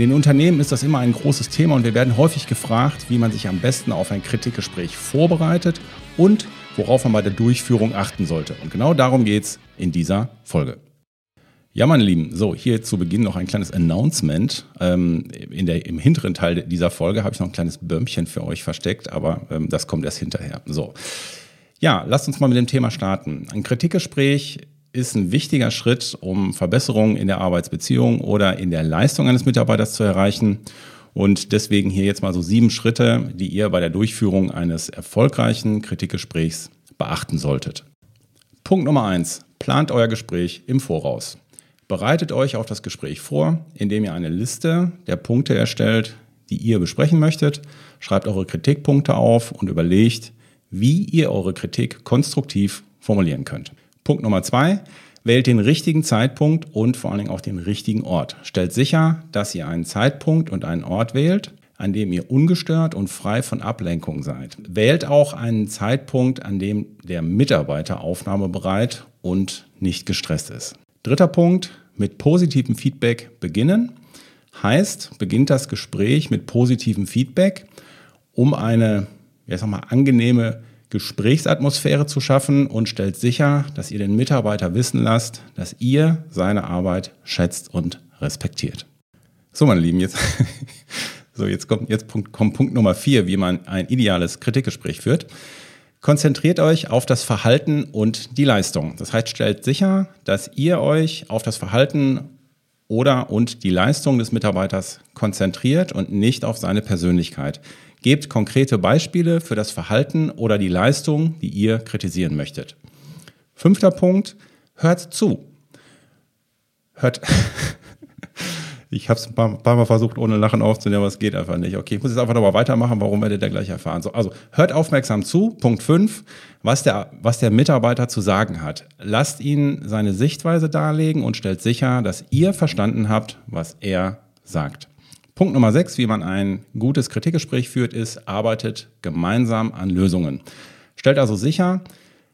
In den Unternehmen ist das immer ein großes Thema und wir werden häufig gefragt, wie man sich am besten auf ein Kritikgespräch vorbereitet und worauf man bei der Durchführung achten sollte. Und genau darum geht es in dieser Folge. Ja, meine Lieben, so hier zu Beginn noch ein kleines Announcement. Ähm, in der, Im hinteren Teil dieser Folge habe ich noch ein kleines Bömmchen für euch versteckt, aber ähm, das kommt erst hinterher. So. Ja, lasst uns mal mit dem Thema starten. Ein Kritikgespräch ist ein wichtiger Schritt, um Verbesserungen in der Arbeitsbeziehung oder in der Leistung eines Mitarbeiters zu erreichen. Und deswegen hier jetzt mal so sieben Schritte, die ihr bei der Durchführung eines erfolgreichen Kritikgesprächs beachten solltet. Punkt Nummer eins: Plant euer Gespräch im Voraus. Bereitet euch auf das Gespräch vor, indem ihr eine Liste der Punkte erstellt, die ihr besprechen möchtet. Schreibt eure Kritikpunkte auf und überlegt, wie ihr eure Kritik konstruktiv formulieren könnt. Punkt Nummer zwei. Wählt den richtigen Zeitpunkt und vor allen Dingen auch den richtigen Ort. Stellt sicher, dass ihr einen Zeitpunkt und einen Ort wählt, an dem ihr ungestört und frei von Ablenkung seid. Wählt auch einen Zeitpunkt, an dem der Mitarbeiter aufnahmebereit und nicht gestresst ist. Dritter Punkt, mit positivem Feedback beginnen. Heißt, beginnt das Gespräch mit positivem Feedback, um eine ja, sag mal, angenehme Gesprächsatmosphäre zu schaffen und stellt sicher, dass ihr den Mitarbeiter wissen lasst, dass ihr seine Arbeit schätzt und respektiert. So, meine Lieben, jetzt, so, jetzt kommt, jetzt Punkt, kommt Punkt Nummer vier, wie man ein ideales Kritikgespräch führt. Konzentriert euch auf das Verhalten und die Leistung. Das heißt, stellt sicher, dass ihr euch auf das Verhalten oder und die Leistung des Mitarbeiters konzentriert und nicht auf seine Persönlichkeit. Gebt konkrete Beispiele für das Verhalten oder die Leistung, die ihr kritisieren möchtet. Fünfter Punkt, hört zu. Hört. ich habe es ein paar, Mal versucht, ohne Lachen aufzunehmen, aber es geht einfach nicht. Okay, ich muss jetzt einfach nochmal weitermachen, warum werdet ihr gleich erfahren. So, also hört aufmerksam zu. Punkt fünf, was der, was der Mitarbeiter zu sagen hat. Lasst ihn seine Sichtweise darlegen und stellt sicher, dass ihr verstanden habt, was er sagt. Punkt Nummer sechs, wie man ein gutes Kritikgespräch führt, ist, arbeitet gemeinsam an Lösungen. Stellt also sicher,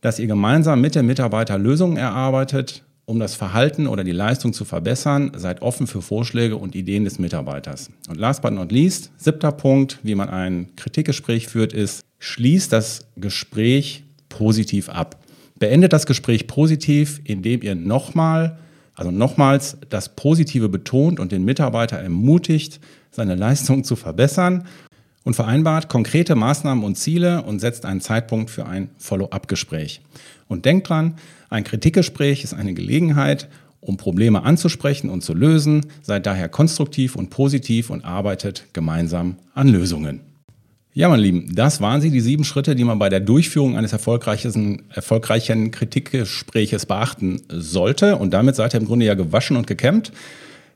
dass ihr gemeinsam mit dem Mitarbeiter Lösungen erarbeitet, um das Verhalten oder die Leistung zu verbessern. Seid offen für Vorschläge und Ideen des Mitarbeiters. Und last but not least, siebter Punkt, wie man ein Kritikgespräch führt, ist, schließt das Gespräch positiv ab. Beendet das Gespräch positiv, indem ihr nochmal also nochmals das Positive betont und den Mitarbeiter ermutigt, seine Leistung zu verbessern und vereinbart konkrete Maßnahmen und Ziele und setzt einen Zeitpunkt für ein Follow-up-Gespräch. Und denkt dran, ein Kritikgespräch ist eine Gelegenheit, um Probleme anzusprechen und zu lösen. Seid daher konstruktiv und positiv und arbeitet gemeinsam an Lösungen. Ja, meine Lieben, das waren sie, die sieben Schritte, die man bei der Durchführung eines erfolgreichen, erfolgreichen Kritikgespräches beachten sollte. Und damit seid ihr im Grunde ja gewaschen und gekämmt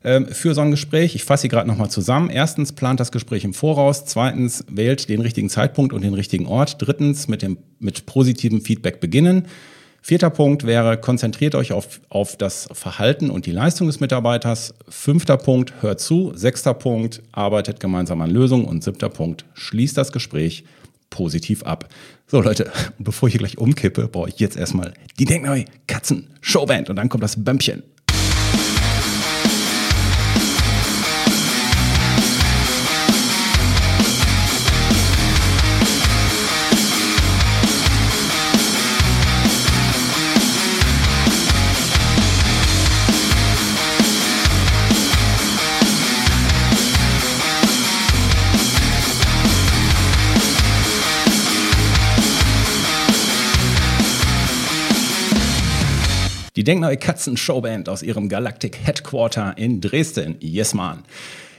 ähm, für so ein Gespräch. Ich fasse sie gerade nochmal zusammen. Erstens, plant das Gespräch im Voraus. Zweitens, wählt den richtigen Zeitpunkt und den richtigen Ort. Drittens, mit, dem, mit positivem Feedback beginnen. Vierter Punkt wäre, konzentriert euch auf, auf das Verhalten und die Leistung des Mitarbeiters. Fünfter Punkt, hört zu. Sechster Punkt, arbeitet gemeinsam an Lösungen. Und siebter Punkt, schließt das Gespräch positiv ab. So Leute, bevor ich hier gleich umkippe, brauche ich jetzt erstmal die Denkneu Katzen Showband und dann kommt das Bämpchen. Die Denkneue Katzen Showband aus ihrem Galactic Headquarter in Dresden. Yes, man.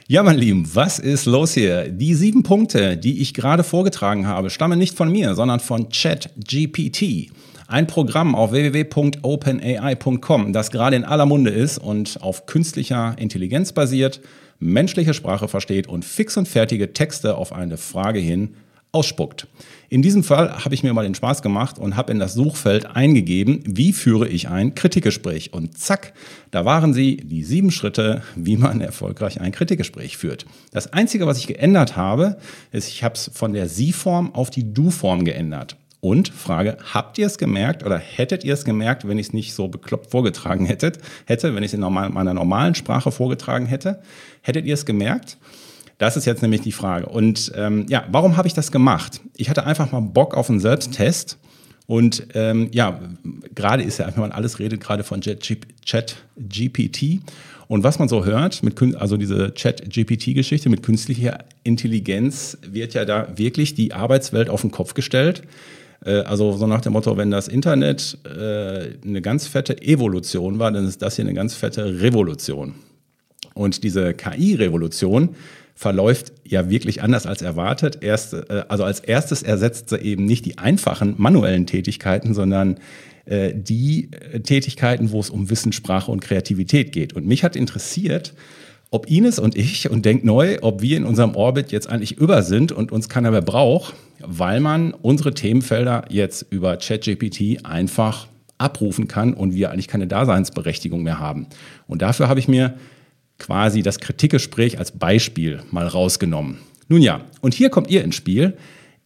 Ja, mein Lieben, was ist los hier? Die sieben Punkte, die ich gerade vorgetragen habe, stammen nicht von mir, sondern von ChatGPT. Ein Programm auf www.openai.com, das gerade in aller Munde ist und auf künstlicher Intelligenz basiert, menschliche Sprache versteht und fix und fertige Texte auf eine Frage hin ausspuckt. In diesem Fall habe ich mir mal den Spaß gemacht und habe in das Suchfeld eingegeben, wie führe ich ein Kritikgespräch. Und zack, da waren sie die sieben Schritte, wie man erfolgreich ein Kritikgespräch führt. Das Einzige, was ich geändert habe, ist, ich habe es von der Sie-Form auf die Du-Form geändert. Und Frage, habt ihr es gemerkt oder hättet ihr es gemerkt, wenn ich es nicht so bekloppt vorgetragen hättet, hätte, wenn ich es in normal, meiner normalen Sprache vorgetragen hätte? Hättet ihr es gemerkt? Das ist jetzt nämlich die Frage. Und ähm, ja, warum habe ich das gemacht? Ich hatte einfach mal Bock auf einen Selbsttest. Und ähm, ja, gerade ist ja, wenn man alles redet, gerade von Chat GPT. Und was man so hört, mit, also diese Chat GPT-Geschichte mit künstlicher Intelligenz, wird ja da wirklich die Arbeitswelt auf den Kopf gestellt. Äh, also so nach dem Motto, wenn das Internet äh, eine ganz fette Evolution war, dann ist das hier eine ganz fette Revolution. Und diese KI-Revolution, verläuft ja wirklich anders als erwartet. Erst, äh, also als erstes ersetzt sie eben nicht die einfachen manuellen Tätigkeiten, sondern äh, die äh, Tätigkeiten, wo es um Wissenssprache und Kreativität geht. Und mich hat interessiert, ob Ines und ich und Denk neu, ob wir in unserem Orbit jetzt eigentlich über sind und uns keiner mehr braucht, weil man unsere Themenfelder jetzt über ChatGPT einfach abrufen kann und wir eigentlich keine Daseinsberechtigung mehr haben. Und dafür habe ich mir quasi das Kritikgespräch als Beispiel mal rausgenommen. Nun ja, und hier kommt ihr ins Spiel.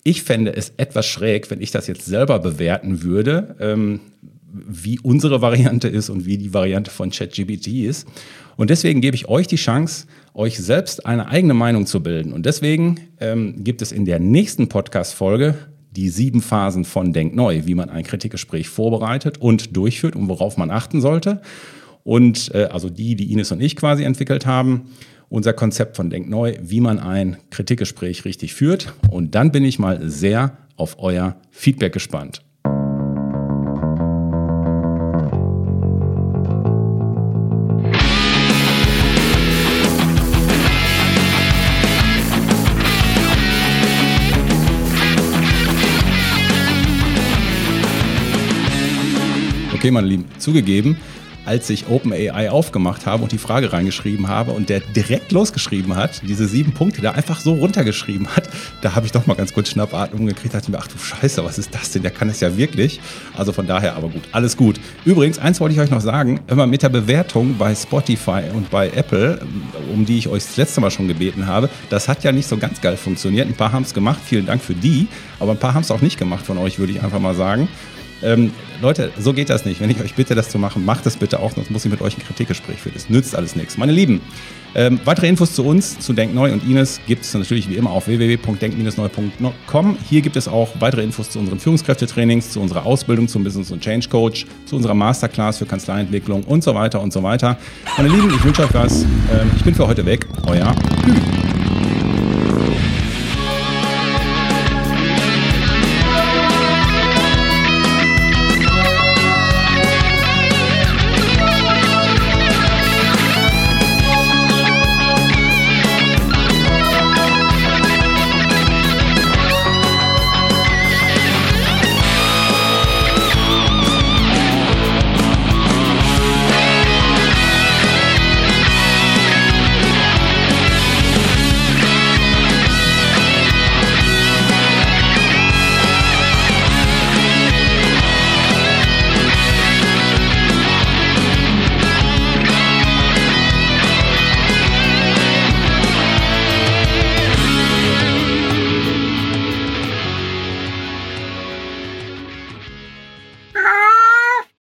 Ich fände es etwas schräg, wenn ich das jetzt selber bewerten würde, ähm, wie unsere Variante ist und wie die Variante von ChatGPT ist. Und deswegen gebe ich euch die Chance, euch selbst eine eigene Meinung zu bilden. Und deswegen ähm, gibt es in der nächsten Podcast-Folge die sieben Phasen von Denk Neu, wie man ein Kritikgespräch vorbereitet und durchführt und worauf man achten sollte und äh, also die, die Ines und ich quasi entwickelt haben. Unser Konzept von Denk Neu, wie man ein Kritikgespräch richtig führt. Und dann bin ich mal sehr auf euer Feedback gespannt. Okay, meine Lieben, zugegeben, als ich OpenAI aufgemacht habe und die Frage reingeschrieben habe und der direkt losgeschrieben hat, diese sieben Punkte da einfach so runtergeschrieben hat, da habe ich doch mal ganz kurz Schnappatmung gekriegt, dachte mir, ach du Scheiße, was ist das denn? Der kann es ja wirklich. Also von daher, aber gut, alles gut. Übrigens, eins wollte ich euch noch sagen, immer mit der Bewertung bei Spotify und bei Apple, um die ich euch das letzte Mal schon gebeten habe, das hat ja nicht so ganz geil funktioniert. Ein paar haben es gemacht, vielen Dank für die, aber ein paar haben es auch nicht gemacht von euch, würde ich einfach mal sagen. Ähm, Leute, so geht das nicht. Wenn ich euch bitte, das zu machen, macht es bitte auch, sonst muss ich mit euch ein Kritikgespräch führen. Das nützt alles nichts. Meine Lieben, ähm, weitere Infos zu uns, zu Denk Neu und Ines gibt es natürlich wie immer auf www.denk-neu.com. Hier gibt es auch weitere Infos zu unseren Führungskräftetrainings, zu unserer Ausbildung zum Business und Change Coach, zu unserer Masterclass für Kanzleientwicklung und so weiter und so weiter. Meine Lieben, ich wünsche euch was. Ähm, ich bin für heute weg. Euer Hü.